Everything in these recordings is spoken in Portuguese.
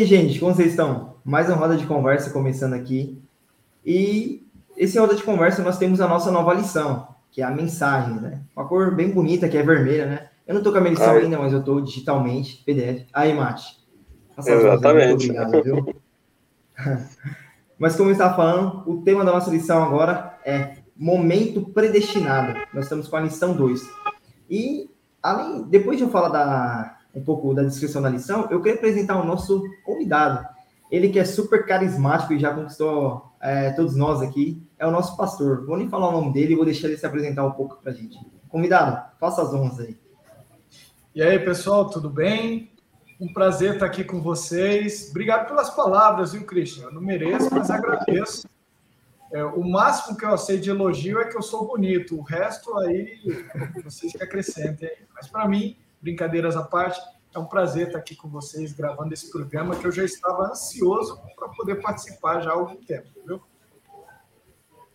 aí, gente, como vocês estão? Mais uma roda de conversa começando aqui. E esse roda de conversa nós temos a nossa nova lição, que é a mensagem, né? Uma cor bem bonita, que é vermelha, né? Eu não tô com a minha lição Ai. ainda, mas eu tô digitalmente, PDF. Aí, Mate. Exatamente. Obrigado, viu? mas como eu estava falando, o tema da nossa lição agora é momento predestinado. Nós estamos com a lição 2. E além, depois de eu falar da, um pouco da descrição da lição, eu queria apresentar o nosso convidado. Ele que é super carismático e já conquistou é, todos nós aqui, é o nosso pastor. Vou nem falar o nome dele, vou deixar ele se apresentar um pouco para a gente. Convidado, faça as honras aí. E aí, pessoal, tudo bem? Um prazer estar aqui com vocês. Obrigado pelas palavras, viu, Christian? Eu não mereço, mas agradeço. É, o máximo que eu sei de elogio é que eu sou bonito. O resto aí vocês que acrescentem. Mas para mim, brincadeiras à parte, é um prazer estar aqui com vocês gravando esse programa que eu já estava ansioso para poder participar já há algum tempo, viu?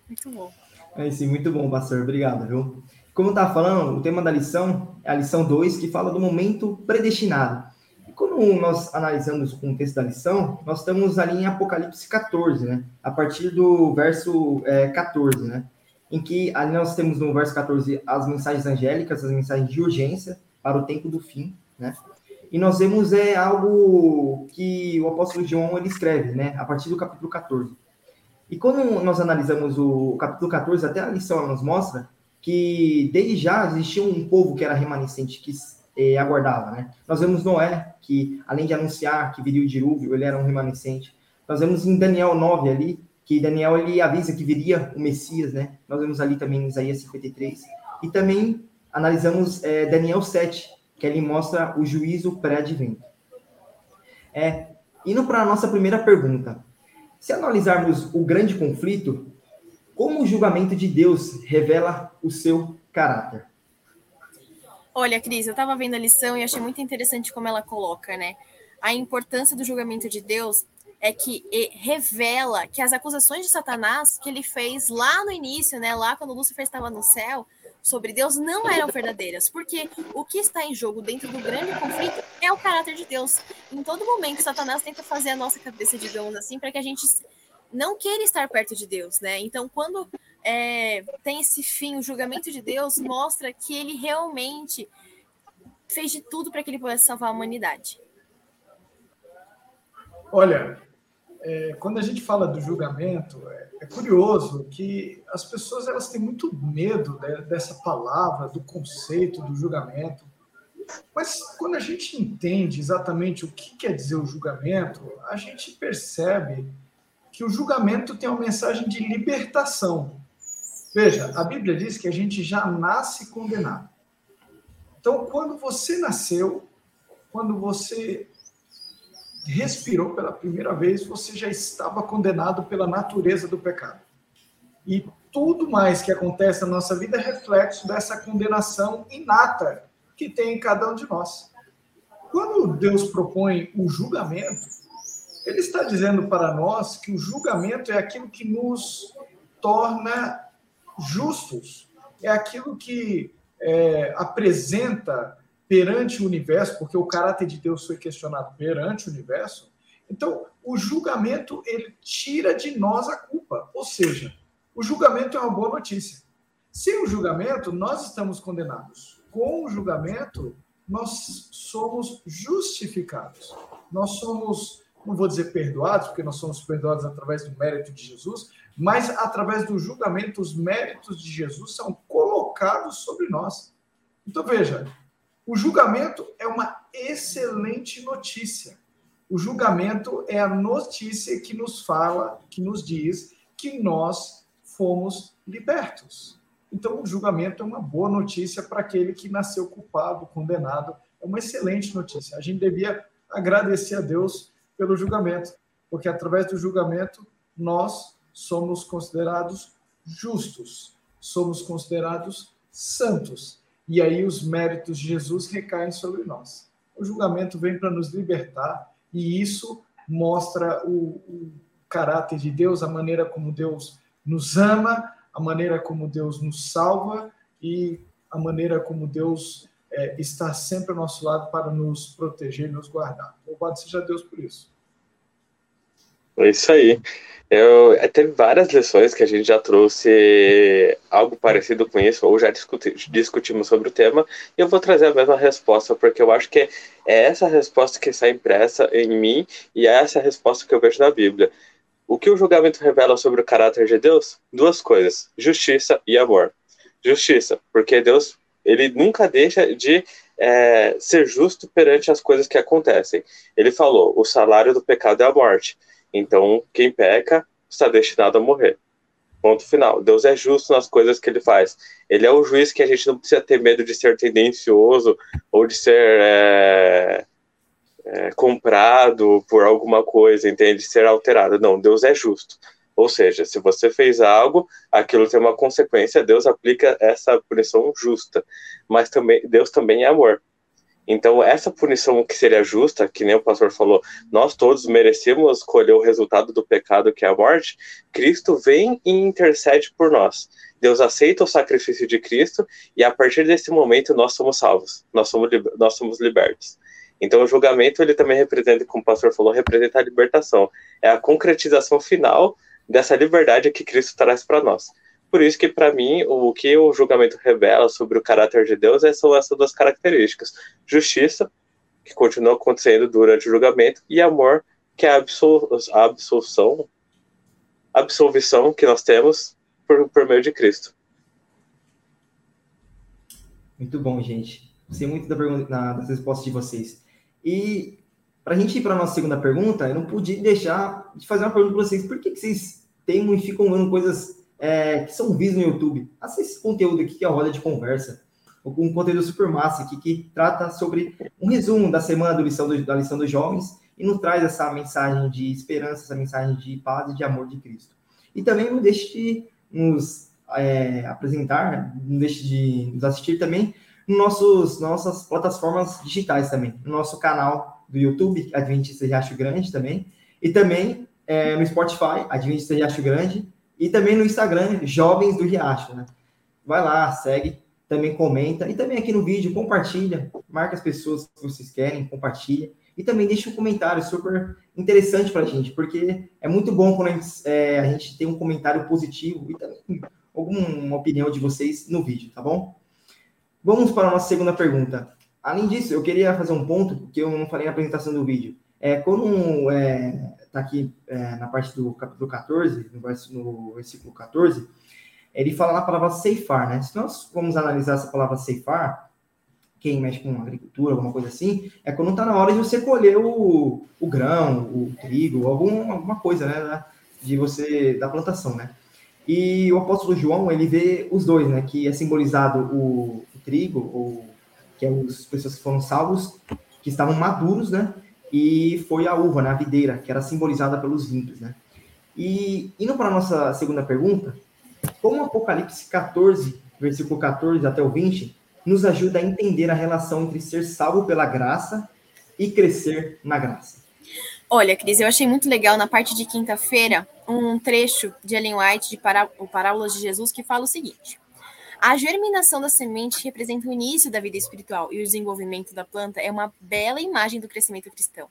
Muito bom. É sim, muito bom, pastor. Obrigado, viu? Como eu estava falando, o tema da lição é a lição 2, que fala do momento predestinado. E quando nós analisamos o contexto da lição, nós estamos ali em Apocalipse 14, né? A partir do verso é, 14, né? Em que ali nós temos no verso 14 as mensagens angélicas, as mensagens de urgência para o tempo do fim, né? E nós vemos é algo que o apóstolo João ele escreve, né, a partir do capítulo 14. E quando nós analisamos o capítulo 14, até a lição nos mostra que desde já existia um povo que era remanescente, que eh, aguardava, né? Nós vemos Noé, que além de anunciar que viria o dilúvio, ele era um remanescente. Nós vemos em Daniel 9 ali, que Daniel ele avisa que viria o Messias, né? Nós vemos ali também em Isaías 53. E também analisamos eh, Daniel 7, que ele mostra o juízo pré-advento. É, indo para a nossa primeira pergunta. Se analisarmos o grande conflito, como o julgamento de Deus revela o seu caráter? Olha, Cris, eu estava vendo a lição e achei muito interessante como ela coloca, né? A importância do julgamento de Deus é que revela que as acusações de Satanás que ele fez lá no início, né, lá quando Lúcifer estava no céu, sobre Deus não eram verdadeiras, porque o que está em jogo dentro do grande conflito é o caráter de Deus. Em todo momento, Satanás tenta fazer a nossa cabeça, digamos assim, para que a gente não queira estar perto de Deus, né? Então, quando é, tem esse fim, o julgamento de Deus mostra que ele realmente fez de tudo para que ele pudesse salvar a humanidade. Olha, é, quando a gente fala do julgamento, é, é, curioso que as pessoas elas têm muito medo né, dessa palavra, do conceito do julgamento. Mas quando a gente entende exatamente o que quer dizer o julgamento, a gente percebe que o julgamento tem uma mensagem de libertação. Veja, a Bíblia diz que a gente já nasce condenado. Então, quando você nasceu, quando você respirou pela primeira vez, você já estava condenado pela natureza do pecado. E tudo mais que acontece na nossa vida é reflexo dessa condenação inata que tem em cada um de nós. Quando Deus propõe o julgamento, ele está dizendo para nós que o julgamento é aquilo que nos torna justos, é aquilo que é, apresenta perante o universo, porque o caráter de Deus foi questionado perante o universo. Então, o julgamento ele tira de nós a culpa, ou seja, o julgamento é uma boa notícia. Sem o julgamento, nós estamos condenados. Com o julgamento, nós somos justificados. Nós somos, não vou dizer perdoados, porque nós somos perdoados através do mérito de Jesus, mas através do julgamento, os méritos de Jesus são colocados sobre nós. Então, veja, o julgamento é uma excelente notícia. O julgamento é a notícia que nos fala, que nos diz que nós fomos libertos. Então, o julgamento é uma boa notícia para aquele que nasceu culpado, condenado. É uma excelente notícia. A gente devia agradecer a Deus pelo julgamento, porque através do julgamento nós somos considerados justos, somos considerados santos. E aí os méritos de Jesus recaem sobre nós. O julgamento vem para nos libertar e isso mostra o, o caráter de Deus, a maneira como Deus nos ama, a maneira como Deus nos salva e a maneira como Deus é, está sempre ao nosso lado para nos proteger nos guardar. Louvado seja Deus por isso. É isso aí. Eu, é, teve várias lições que a gente já trouxe algo parecido com isso, ou já discuti, discutimos sobre o tema, e eu vou trazer a mesma resposta, porque eu acho que é essa resposta que está impressa em mim, e é essa resposta que eu vejo na Bíblia. O que o julgamento revela sobre o caráter de Deus? Duas coisas: justiça e amor. Justiça, porque Deus ele nunca deixa de é, ser justo perante as coisas que acontecem. Ele falou: o salário do pecado é a morte. Então, quem peca está destinado a morrer. Ponto final. Deus é justo nas coisas que ele faz. Ele é o juiz que a gente não precisa ter medo de ser tendencioso ou de ser é, é, comprado por alguma coisa, entende? De ser alterado. Não, Deus é justo. Ou seja, se você fez algo, aquilo tem uma consequência, Deus aplica essa punição justa. Mas também Deus também é amor. Então, essa punição que seria justa, que nem o pastor falou, nós todos merecemos colher o resultado do pecado que é a morte, Cristo vem e intercede por nós. Deus aceita o sacrifício de Cristo e a partir desse momento nós somos salvos, nós somos, nós somos libertos. Então, o julgamento, ele também representa, como o pastor falou, representa a libertação. É a concretização final dessa liberdade que Cristo traz para nós. Por isso que, para mim, o que o julgamento revela sobre o caráter de Deus é, são essas duas características. Justiça, que continua acontecendo durante o julgamento, e amor, que é a, absol a absolução, absolvição que nós temos por, por meio de Cristo. Muito bom, gente. Gostei muito da pergunta, das respostas de vocês. E para a gente ir para a nossa segunda pergunta, eu não podia deixar de fazer uma pergunta para vocês. Por que, que vocês temam e ficam vendo coisas é, que são vistos no YouTube. Assista esse conteúdo aqui, que é a roda de conversa. Um conteúdo super massa aqui, que trata sobre um resumo da semana do lição do, da lição dos jovens e nos traz essa mensagem de esperança, essa mensagem de paz e de amor de Cristo. E também não deixe de nos é, apresentar, não deixe de nos assistir também nos nossos nossas plataformas digitais também, no nosso canal do YouTube, Adventista de Acho Grande também, e também é, no Spotify, Adventista de Acho Grande, e também no Instagram, Jovens do Riacho, né? Vai lá, segue, também comenta. E também aqui no vídeo, compartilha, marca as pessoas que vocês querem, compartilha. E também deixa um comentário super interessante para a gente, porque é muito bom quando a gente, é, a gente tem um comentário positivo e também alguma opinião de vocês no vídeo, tá bom? Vamos para a nossa segunda pergunta. Além disso, eu queria fazer um ponto que eu não falei na apresentação do vídeo. É, quando é, está aqui é, na parte do capítulo 14, no, no versículo 14, ele fala na palavra ceifar, né? Se nós vamos analisar essa palavra ceifar, quem mexe com agricultura, alguma coisa assim, é quando está na hora de você colher o, o grão, o trigo, algum, alguma coisa, né? De você, da plantação, né? E o apóstolo João, ele vê os dois, né? Que é simbolizado o, o trigo, ou, que é as pessoas que foram salvos, que estavam maduros, né? E foi a uva, né, a videira, que era simbolizada pelos vinhos, né? E indo para a nossa segunda pergunta, como Apocalipse 14, versículo 14 até o 20, nos ajuda a entender a relação entre ser salvo pela graça e crescer na graça? Olha, Cris, eu achei muito legal na parte de quinta-feira um trecho de Ellen White de Pará o Parábolas de Jesus que fala o seguinte: a germinação da semente representa o início da vida espiritual e o desenvolvimento da planta é uma bela imagem do crescimento cristão.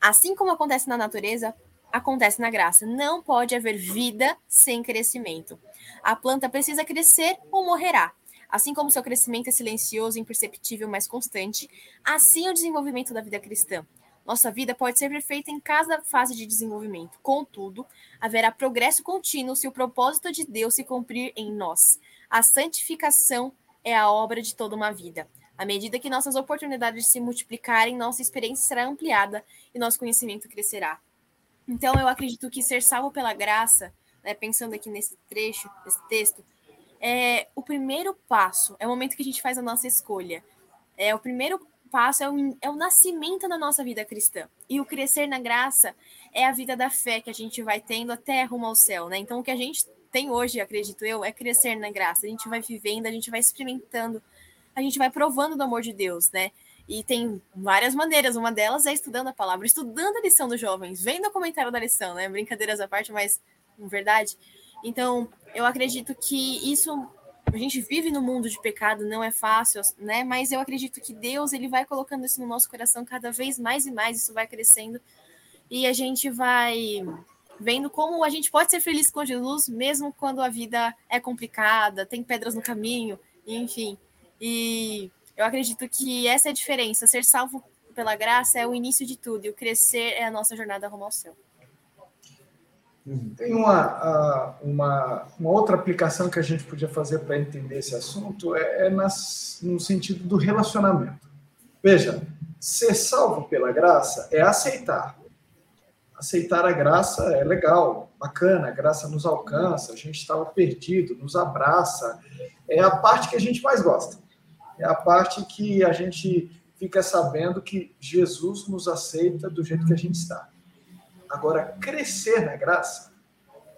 Assim como acontece na natureza, acontece na graça. Não pode haver vida sem crescimento. A planta precisa crescer ou morrerá. Assim como seu crescimento é silencioso, imperceptível, mas constante, assim é o desenvolvimento da vida cristã. Nossa vida pode ser perfeita em cada fase de desenvolvimento. Contudo, haverá progresso contínuo se o propósito de Deus se cumprir em nós. A santificação é a obra de toda uma vida. À medida que nossas oportunidades se multiplicarem, nossa experiência será ampliada e nosso conhecimento crescerá. Então, eu acredito que ser salvo pela graça, né, pensando aqui nesse trecho, nesse texto, é o primeiro passo, é o momento que a gente faz a nossa escolha. É o primeiro passo, é o, é o nascimento da nossa vida cristã. E o crescer na graça é a vida da fé que a gente vai tendo até rumo ao céu, né? Então, o que a gente tem hoje, acredito eu, é crescer na graça. A gente vai vivendo, a gente vai experimentando, a gente vai provando do amor de Deus, né? E tem várias maneiras. Uma delas é estudando a palavra, estudando a lição dos jovens, vendo o comentário da lição, né? Brincadeiras à parte, mas verdade. Então, eu acredito que isso a gente vive no mundo de pecado, não é fácil, né? Mas eu acredito que Deus ele vai colocando isso no nosso coração cada vez mais e mais, isso vai crescendo e a gente vai vendo como a gente pode ser feliz com Jesus mesmo quando a vida é complicada, tem pedras no caminho, enfim. E eu acredito que essa é a diferença. Ser salvo pela graça é o início de tudo, e o crescer é a nossa jornada rumo ao céu. Tem uma, uma, uma outra aplicação que a gente podia fazer para entender esse assunto, é, é nas, no sentido do relacionamento. Veja, ser salvo pela graça é aceitar. Aceitar a graça é legal, bacana, a graça nos alcança, a gente estava perdido, nos abraça. É a parte que a gente mais gosta. É a parte que a gente fica sabendo que Jesus nos aceita do jeito que a gente está. Agora, crescer na graça,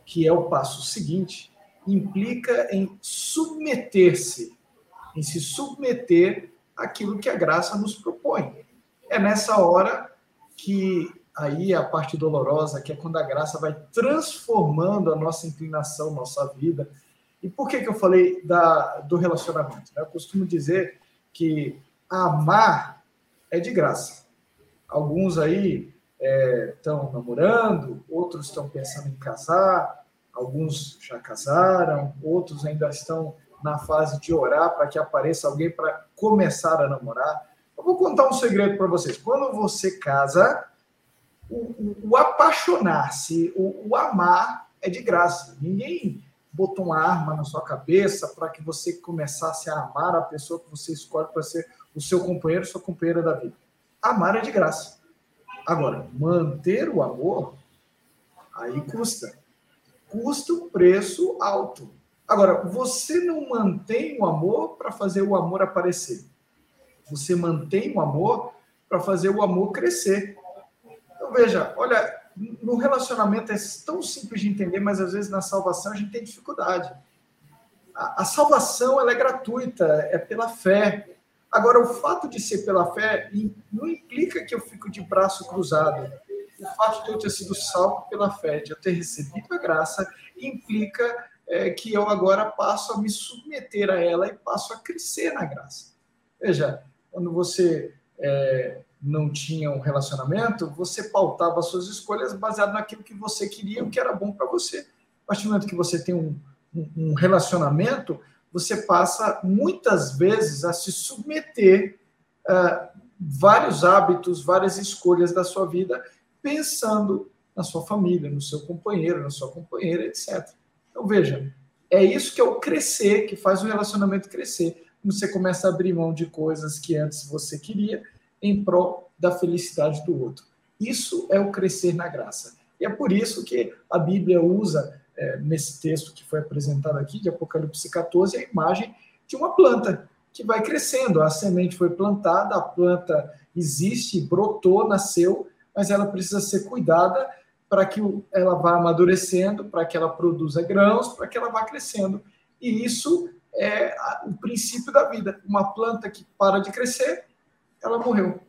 que é o passo seguinte, implica em submeter-se, em se submeter àquilo que a graça nos propõe. É nessa hora que aí a parte dolorosa, que é quando a graça vai transformando a nossa inclinação, nossa vida. E por que, que eu falei da, do relacionamento? Eu costumo dizer que amar é de graça. Alguns aí estão é, namorando, outros estão pensando em casar, alguns já casaram, outros ainda estão na fase de orar para que apareça alguém para começar a namorar. Eu vou contar um segredo para vocês. Quando você casa, o, o, apaixonar-se, o, o amar é de graça. Ninguém botou uma arma na sua cabeça para que você começasse a amar a pessoa que você escolhe para ser o seu companheiro, sua companheira da vida. Amar é de graça. Agora, manter o amor, aí custa. Custa um preço alto. Agora, você não mantém o amor para fazer o amor aparecer. Você mantém o amor para fazer o amor crescer. Veja, olha, no relacionamento é tão simples de entender, mas às vezes na salvação a gente tem dificuldade. A, a salvação ela é gratuita, é pela fé. Agora, o fato de ser pela fé não implica que eu fico de braço cruzado. O fato de eu ter sido salvo pela fé, de eu ter recebido a graça, implica é, que eu agora passo a me submeter a ela e passo a crescer na graça. Veja, quando você é, não tinha um relacionamento, você pautava suas escolhas baseado naquilo que você queria, o que era bom para você. A partir do momento que você tem um, um, relacionamento, você passa muitas vezes a se submeter a vários hábitos, várias escolhas da sua vida, pensando na sua família, no seu companheiro, na sua companheira, etc. Então, veja, é isso que é o crescer, que faz o relacionamento crescer. Você começa a abrir mão de coisas que antes você queria em prol da felicidade do outro. Isso é o crescer na graça. E é por isso que a Bíblia usa é, nesse texto que foi apresentado aqui, de Apocalipse 14, a imagem de uma planta que vai crescendo. A semente foi plantada, a planta existe, brotou, nasceu, mas ela precisa ser cuidada para que ela vá amadurecendo, para que ela produza grãos, para que ela vá crescendo. E isso é o princípio da vida. Uma planta que para de crescer, ela morreu.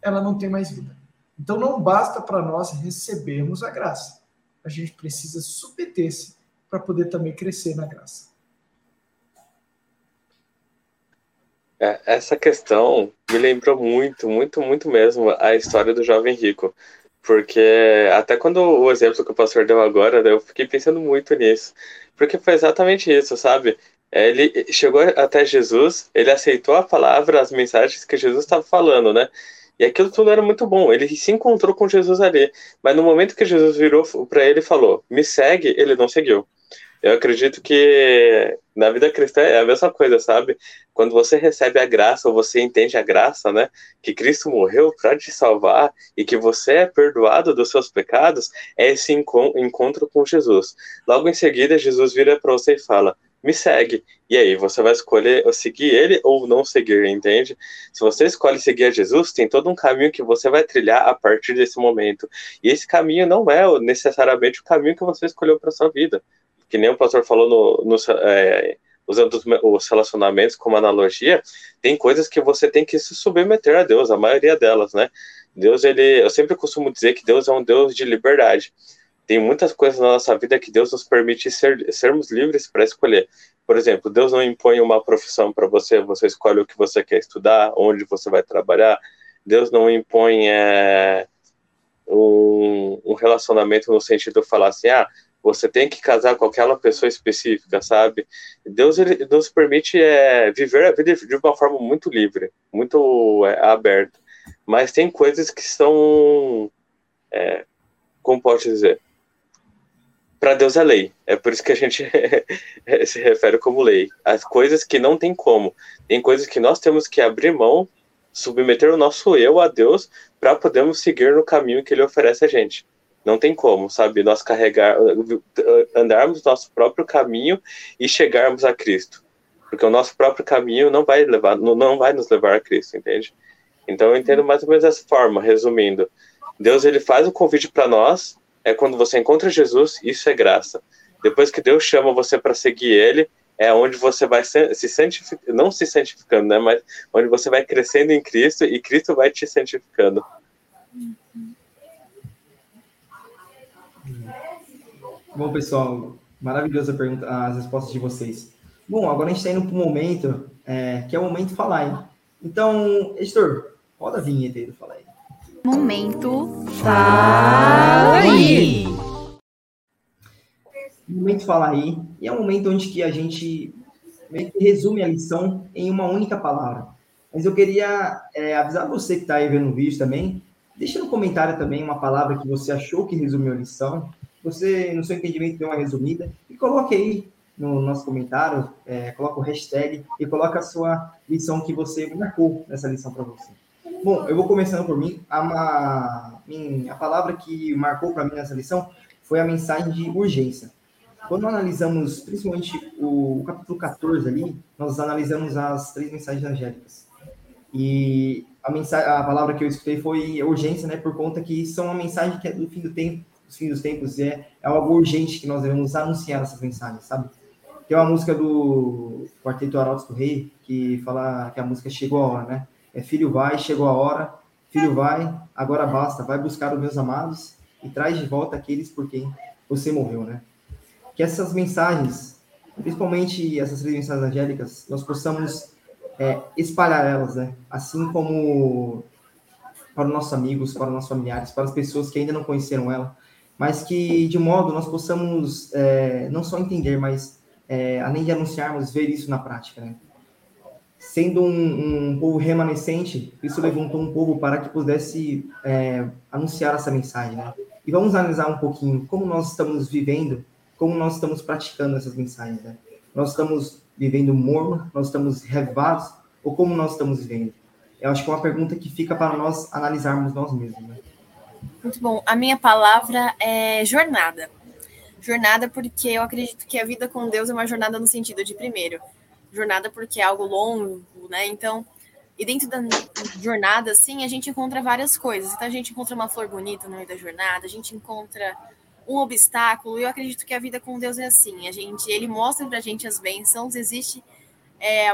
Ela não tem mais vida. Então não basta para nós recebermos a graça a gente precisa submeter-se para poder também crescer na graça. É, essa questão me lembrou muito, muito, muito mesmo a história do jovem rico. Porque até quando o exemplo que o pastor deu agora, eu fiquei pensando muito nisso. Porque foi exatamente isso, sabe? Ele chegou até Jesus, ele aceitou a palavra, as mensagens que Jesus estava falando, né? E aquilo tudo era muito bom. Ele se encontrou com Jesus ali. Mas no momento que Jesus virou para ele e falou: Me segue, ele não seguiu. Eu acredito que na vida cristã é a mesma coisa, sabe? Quando você recebe a graça, ou você entende a graça, né? Que Cristo morreu para te salvar e que você é perdoado dos seus pecados, é esse encontro com Jesus. Logo em seguida, Jesus vira para você e fala: me segue. E aí, você vai escolher seguir ele ou não seguir, entende? Se você escolhe seguir a Jesus, tem todo um caminho que você vai trilhar a partir desse momento. E esse caminho não é necessariamente o caminho que você escolheu para sua vida. Que nem o pastor falou no, no é, usando os relacionamentos como analogia, tem coisas que você tem que se submeter a Deus, a maioria delas, né? Deus, ele, eu sempre costumo dizer que Deus é um Deus de liberdade tem muitas coisas na nossa vida que Deus nos permite ser, sermos livres para escolher. Por exemplo, Deus não impõe uma profissão para você, você escolhe o que você quer estudar, onde você vai trabalhar. Deus não impõe é, um, um relacionamento no sentido de falar assim, ah, você tem que casar com aquela pessoa específica, sabe? Deus ele nos permite é, viver a vida de uma forma muito livre, muito é, aberta. Mas tem coisas que são, é, como pode dizer, para Deus é lei. É por isso que a gente se refere como lei. As coisas que não tem como. Tem coisas que nós temos que abrir mão, submeter o nosso eu a Deus para podermos seguir no caminho que Ele oferece a gente. Não tem como, sabe? Nós carregar, andarmos nosso próprio caminho e chegarmos a Cristo. Porque o nosso próprio caminho não vai levar, não vai nos levar a Cristo, entende? Então eu entendo mais ou menos dessa forma, resumindo. Deus ele faz o convite para nós, é quando você encontra Jesus, isso é graça. Depois que Deus chama você para seguir ele, é onde você vai se santificando, não se santificando, né, mas onde você vai crescendo em Cristo e Cristo vai te santificando. Bom, pessoal, maravilhosa pergunta, as respostas de vocês. Bom, agora a gente está indo para o momento, é, que é o momento de falar, hein? Então, editor, roda a vinheta aí do Fala aí. Momento Fala aí! Momento Fala aí, e é um momento onde que a gente resume a lição em uma única palavra. Mas eu queria é, avisar você que está aí vendo o vídeo também, deixa no comentário também uma palavra que você achou que resumiu a lição, você, no seu entendimento, deu uma resumida e coloque aí no nosso comentário, é, coloca o hashtag e coloca a sua lição que você marcou nessa lição para você. Bom, eu vou começando por mim. A, uma, a palavra que marcou para mim nessa lição foi a mensagem de urgência. Quando analisamos, principalmente o, o capítulo 14 ali, nós analisamos as três mensagens angélicas. E a, mensagem, a palavra que eu escutei foi urgência, né? Por conta que são uma mensagem que é do fim do tempo, os fins dos tempos, é, é algo urgente que nós devemos anunciar essas mensagens, sabe? Tem uma música do Quarteto Arautos do Rei, que fala que a música chegou a hora, né? É filho vai, chegou a hora, filho vai, agora basta, vai buscar os meus amados e traz de volta aqueles por quem você morreu, né? Que essas mensagens, principalmente essas três mensagens angélicas, nós possamos é, espalhar elas, né? Assim como para os nossos amigos, para os nossos familiares, para as pessoas que ainda não conheceram ela, mas que de modo nós possamos é, não só entender, mas é, além de anunciarmos, ver isso na prática. Né? Sendo um, um, povo remanescente, isso levantou um povo para que pudesse é, anunciar essa mensagem. Né? E vamos analisar um pouquinho como nós estamos vivendo, como nós estamos praticando essas mensagens. Né? Nós estamos vivendo morno, nós estamos revados, ou como nós estamos vivendo? Eu acho que é uma pergunta que fica para nós analisarmos nós mesmos. Né? Muito bom. A minha palavra é jornada. Jornada porque eu acredito que a vida com Deus é uma jornada no sentido de, primeiro, jornada porque é algo longo, né? Então, e dentro da jornada, assim, a gente encontra várias coisas. Então, a gente encontra uma flor bonita no meio da jornada, a gente encontra um obstáculo. E eu acredito que a vida com Deus é assim. A gente, ele mostra pra gente as bênçãos, existe é,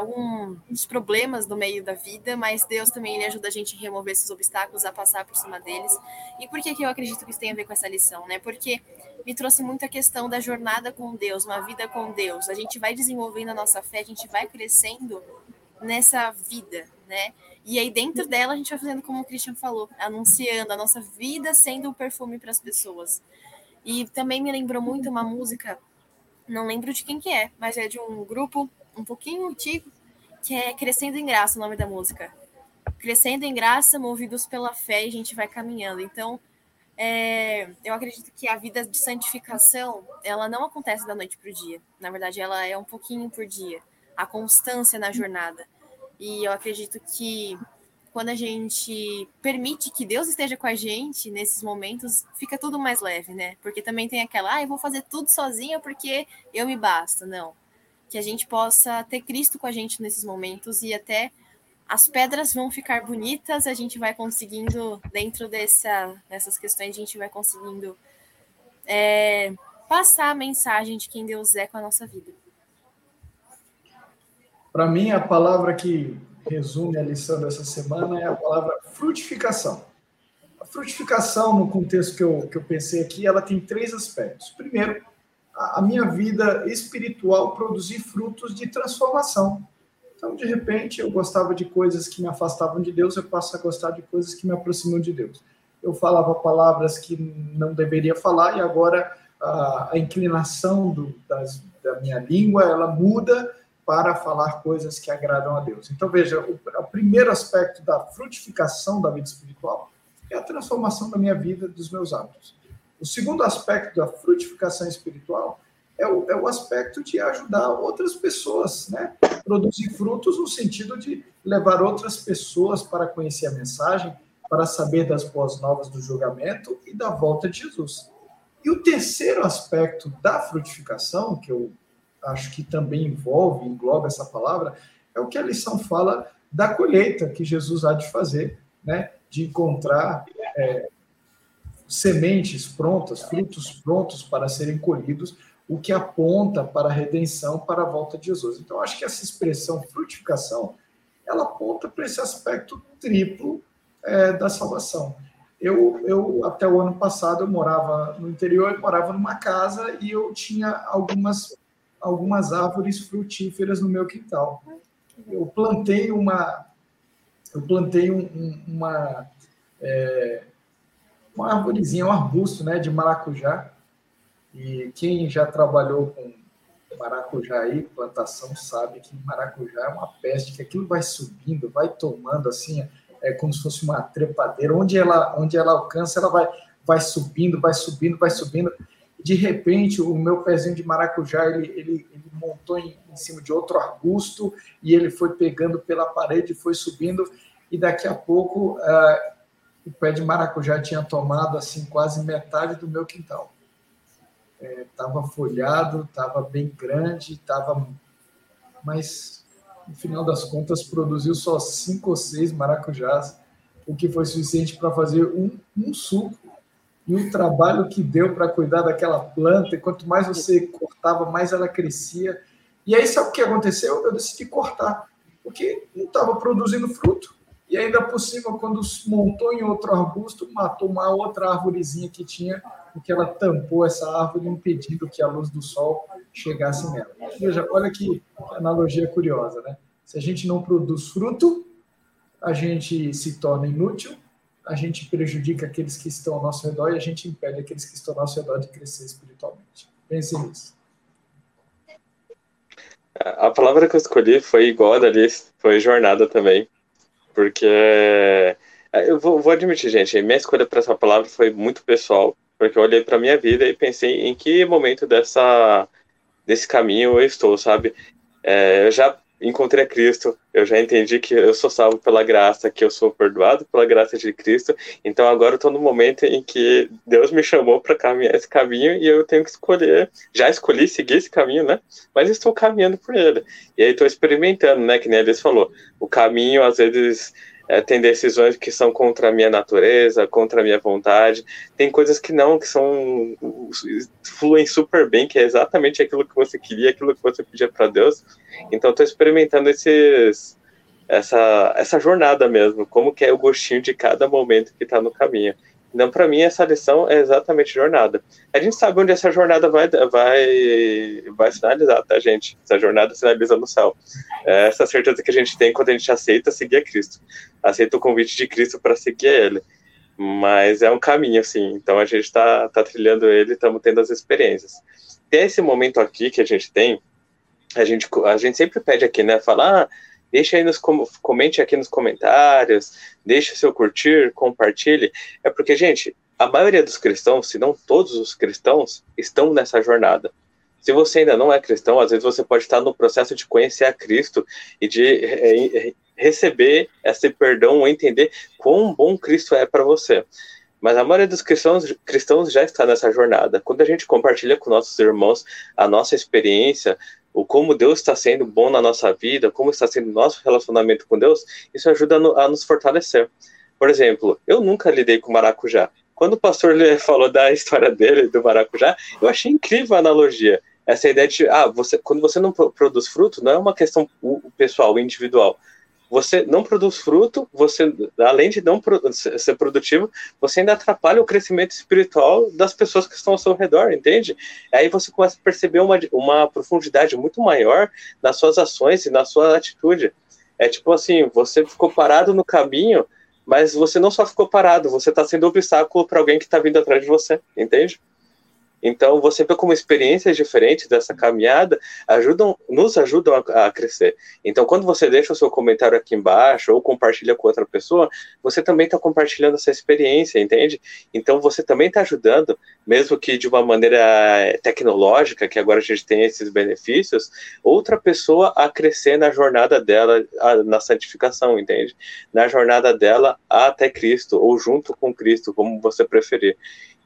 problemas no meio da vida, mas Deus também ele ajuda a gente a remover esses obstáculos, a passar por cima deles. E por que, que eu acredito que isso tem a ver com essa lição? Né? Porque me trouxe muito a questão da jornada com Deus, uma vida com Deus. A gente vai desenvolvendo a nossa fé, a gente vai crescendo nessa vida, né? E aí dentro dela a gente vai fazendo como o Christian falou, anunciando a nossa vida sendo um perfume para as pessoas. E também me lembrou muito uma música, não lembro de quem que é, mas é de um grupo um pouquinho antigo, que é Crescendo em Graça, o nome da música. Crescendo em Graça, movidos pela fé, a gente vai caminhando. Então, é, eu acredito que a vida de santificação, ela não acontece da noite para o dia. Na verdade, ela é um pouquinho por dia. A constância na jornada. E eu acredito que quando a gente permite que Deus esteja com a gente nesses momentos, fica tudo mais leve, né? Porque também tem aquela, ah, eu vou fazer tudo sozinha porque eu me basto. Não que a gente possa ter Cristo com a gente nesses momentos e até as pedras vão ficar bonitas, a gente vai conseguindo, dentro dessa, dessas questões, a gente vai conseguindo é, passar a mensagem de quem Deus é com a nossa vida. Para mim, a palavra que resume a lição dessa semana é a palavra frutificação. A frutificação, no contexto que eu, que eu pensei aqui, ela tem três aspectos. Primeiro, a minha vida espiritual produzir frutos de transformação. Então, de repente, eu gostava de coisas que me afastavam de Deus, eu passo a gostar de coisas que me aproximam de Deus. eu falava palavras que não deveria falar e agora a, a inclinação do, das, da minha língua ela muda para falar coisas que agradam a Deus. Então veja, o, o primeiro aspecto da frutificação da vida espiritual é a transformação da minha vida, dos meus hábitos. O segundo aspecto da frutificação espiritual é o, é o aspecto de ajudar outras pessoas, né? Produzir frutos no sentido de levar outras pessoas para conhecer a mensagem, para saber das boas novas do julgamento e da volta de Jesus. E o terceiro aspecto da frutificação, que eu acho que também envolve, engloba essa palavra, é o que a lição fala da colheita que Jesus há de fazer, né? De encontrar é, sementes prontas, frutos prontos para serem colhidos, o que aponta para a redenção, para a volta de Jesus. Então, acho que essa expressão frutificação, ela aponta para esse aspecto triplo é, da salvação. Eu, eu, até o ano passado, eu morava no interior, eu morava numa casa e eu tinha algumas, algumas árvores frutíferas no meu quintal. Eu plantei uma, eu plantei um, um, uma, é, uma árvorezinha, um arbusto né, de maracujá, e quem já trabalhou com maracujá aí, plantação, sabe que maracujá é uma peste, que aquilo vai subindo, vai tomando assim, é como se fosse uma trepadeira, onde ela, onde ela alcança, ela vai, vai subindo, vai subindo, vai subindo. De repente, o meu pezinho de maracujá, ele, ele, ele montou em, em cima de outro arbusto e ele foi pegando pela parede, foi subindo, e daqui a pouco uh, o pé de maracujá tinha tomado assim quase metade do meu quintal estava é, folhado, estava bem grande, estava, mas no final das contas produziu só cinco ou seis maracujás, o que foi suficiente para fazer um, um suco. E o trabalho que deu para cuidar daquela planta, e quanto mais você cortava, mais ela crescia. E aí, sabe o que aconteceu? Eu decidi cortar, porque não estava produzindo fruto. E ainda por cima, quando montou em outro arbusto, matou uma outra árvorezinha que tinha porque ela tampou essa árvore, impedindo que a luz do sol chegasse nela. Veja, olha que analogia curiosa, né? Se a gente não produz fruto, a gente se torna inútil, a gente prejudica aqueles que estão ao nosso redor e a gente impede aqueles que estão ao nosso redor de crescer espiritualmente. Pense nisso. A palavra que eu escolhi foi igual a dali, foi jornada também. Porque eu vou, vou admitir, gente, minha escolha para essa palavra foi muito pessoal porque eu olhei para minha vida e pensei em que momento dessa desse caminho eu estou, sabe? É, eu já encontrei a Cristo, eu já entendi que eu sou salvo pela graça, que eu sou perdoado pela graça de Cristo. Então agora eu estou no momento em que Deus me chamou para caminhar esse caminho e eu tenho que escolher. Já escolhi seguir esse caminho, né? Mas estou caminhando por ele. E aí estou experimentando, né? Que nem a Deus falou. O caminho às vezes é, tem decisões que são contra a minha natureza, contra a minha vontade, tem coisas que não, que são fluem super bem, que é exatamente aquilo que você queria, aquilo que você pedia para Deus. Então estou experimentando esses essa essa jornada mesmo, como que é o gostinho de cada momento que está no caminho. Então, para mim, essa lição é exatamente jornada. A gente sabe onde essa jornada vai, vai, vai finalizar, tá, gente? Essa jornada finaliza no céu. É essa certeza que a gente tem quando a gente aceita seguir a Cristo. Aceita o convite de Cristo para seguir Ele. Mas é um caminho, assim. Então, a gente está tá trilhando ele, estamos tendo as experiências. Tem esse momento aqui que a gente tem, a gente, a gente sempre pede aqui, né? Falar, ah, Deixa aí nos comente aqui nos comentários, deixe seu curtir, compartilhe. É porque, gente, a maioria dos cristãos, se não todos os cristãos, estão nessa jornada. Se você ainda não é cristão, às vezes você pode estar no processo de conhecer a Cristo e de é, receber esse perdão entender quão bom Cristo é para você. Mas a maioria dos cristãos, cristãos já está nessa jornada. Quando a gente compartilha com nossos irmãos a nossa experiência, o como Deus está sendo bom na nossa vida, como está sendo nosso relacionamento com Deus, isso ajuda a nos fortalecer. Por exemplo, eu nunca lidei com maracujá. Quando o pastor falou da história dele, do maracujá, eu achei incrível a analogia. Essa ideia de, ah, você, quando você não produz fruto, não é uma questão pessoal, individual você não produz fruto, você, além de não ser produtivo, você ainda atrapalha o crescimento espiritual das pessoas que estão ao seu redor, entende? Aí você começa a perceber uma, uma profundidade muito maior nas suas ações e na sua atitude. É tipo assim, você ficou parado no caminho, mas você não só ficou parado, você está sendo obstáculo para alguém que está vindo atrás de você, entende? Então, você vê como experiências diferentes dessa caminhada ajudam, nos ajudam a, a, crescer. Então, quando você deixa o seu comentário aqui embaixo ou compartilha com outra pessoa, você também está compartilhando essa experiência, entende? Então, você também está ajudando, mesmo que de uma maneira eh, tecnológica, que agora a gente tem esses benefícios, outra pessoa a crescer na jornada dela, a, na santificação, entende? Na jornada dela até Cristo, ou junto com Cristo, como você preferir.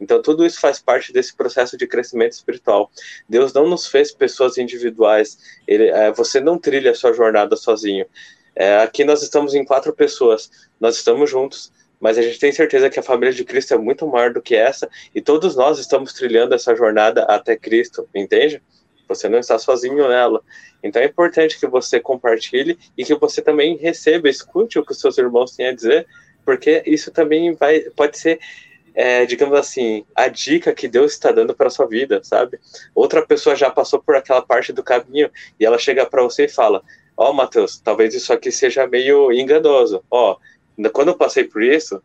Então, tudo isso faz parte desse processo de crescimento espiritual. Deus não nos fez pessoas individuais. Ele, é, você não trilha a sua jornada sozinho. É, aqui nós estamos em quatro pessoas, nós estamos juntos, mas a gente tem certeza que a família de Cristo é muito maior do que essa, e todos nós estamos trilhando essa jornada até Cristo, entende? Você não está sozinho nela. Então é importante que você compartilhe e que você também receba, escute o que os seus irmãos têm a dizer, porque isso também vai, pode ser é, digamos assim, a dica que Deus está dando para sua vida, sabe? Outra pessoa já passou por aquela parte do caminho e ela chega para você e fala: Ó, oh, Matheus, talvez isso aqui seja meio enganoso. Ó, oh, quando eu passei por isso,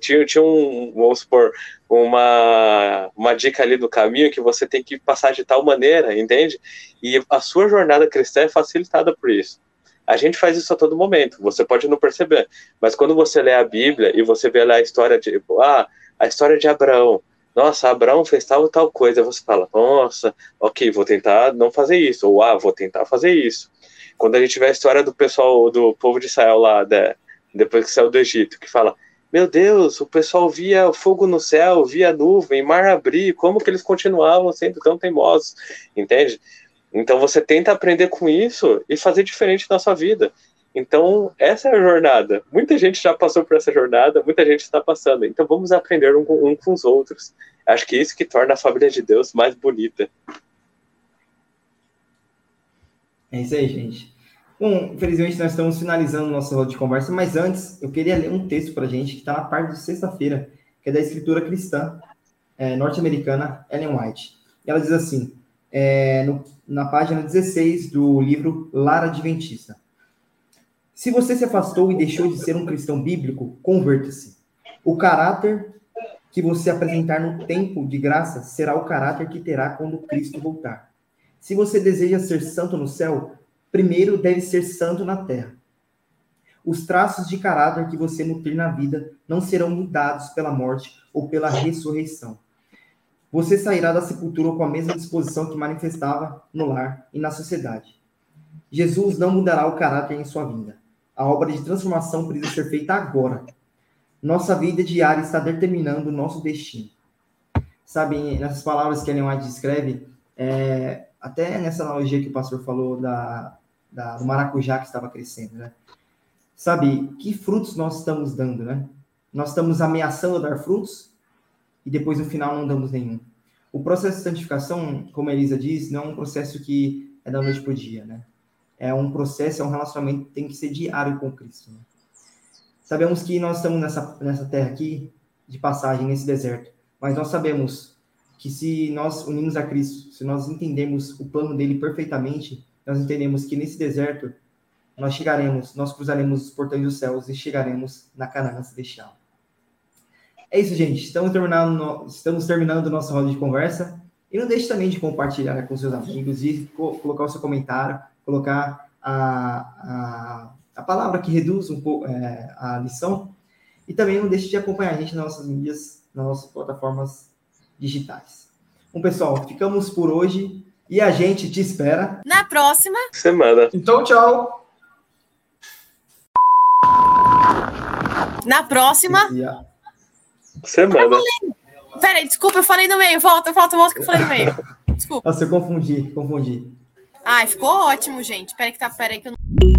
tinha, tinha um, vamos supor, uma, uma dica ali no caminho que você tem que passar de tal maneira, entende? E a sua jornada cristã é facilitada por isso. A gente faz isso a todo momento, você pode não perceber, mas quando você lê a Bíblia e você vê lá a história de, tipo, ah, a história de Abraão, nossa, Abraão fez tal tal coisa, você fala, nossa, ok, vou tentar não fazer isso, ou ah, vou tentar fazer isso. Quando a gente vê a história do pessoal, do povo de Israel lá, de, depois que saiu do Egito, que fala, meu Deus, o pessoal via fogo no céu, via nuvem, mar abrir, como que eles continuavam sendo tão teimosos, entende? Então você tenta aprender com isso e fazer diferente na sua vida. Então, essa é a jornada. Muita gente já passou por essa jornada, muita gente está passando. Então, vamos aprender um, um com os outros. Acho que é isso que torna a família de Deus mais bonita. É isso aí, gente. Bom, infelizmente nós estamos finalizando nossa roda de conversa, mas antes eu queria ler um texto para a gente que está na parte de sexta-feira, que é da escritura cristã é, norte-americana Ellen White. E ela diz assim: é, no, na página 16 do livro Lara Adventista. Se você se afastou e deixou de ser um cristão bíblico, converta-se. O caráter que você apresentar no tempo de graça será o caráter que terá quando Cristo voltar. Se você deseja ser santo no céu, primeiro deve ser santo na terra. Os traços de caráter que você nutrir na vida não serão mudados pela morte ou pela ressurreição. Você sairá da sepultura com a mesma disposição que manifestava no lar e na sociedade. Jesus não mudará o caráter em sua vinda. A obra de transformação precisa ser feita agora. Nossa vida diária está determinando o nosso destino. Sabe, nessas palavras que Ellen White descreve, é, até nessa analogia que o pastor falou da, da, do maracujá que estava crescendo, né? Sabe, que frutos nós estamos dando, né? Nós estamos ameaçando dar frutos e depois no final não damos nenhum. O processo de santificação, como a Elisa diz, não é um processo que é da noite para o dia, né? É um processo, é um relacionamento que tem que ser diário com Cristo. Né? Sabemos que nós estamos nessa, nessa terra aqui, de passagem, nesse deserto, mas nós sabemos que se nós unimos a Cristo, se nós entendemos o plano dele perfeitamente, nós entendemos que nesse deserto nós chegaremos, nós cruzaremos os portões dos céus e chegaremos na Canaã celestial. É isso, gente. Estamos terminando, estamos terminando o nosso roda de conversa. E não deixe também de compartilhar com seus amigos e co colocar o seu comentário, colocar a, a, a palavra que reduz um pouco é, a lição. E também não deixe de acompanhar a gente nas nossas mídias, nas nossas plataformas digitais. Bom, pessoal, ficamos por hoje e a gente te espera na próxima semana. Então, tchau. Na próxima. Semana. Peraí, desculpa, eu falei no meio. Volta, volta, volta que eu falei no meio. Desculpa. Nossa, eu confundi, confundi. Ai, ficou ótimo, gente. Peraí que tá, peraí que eu não.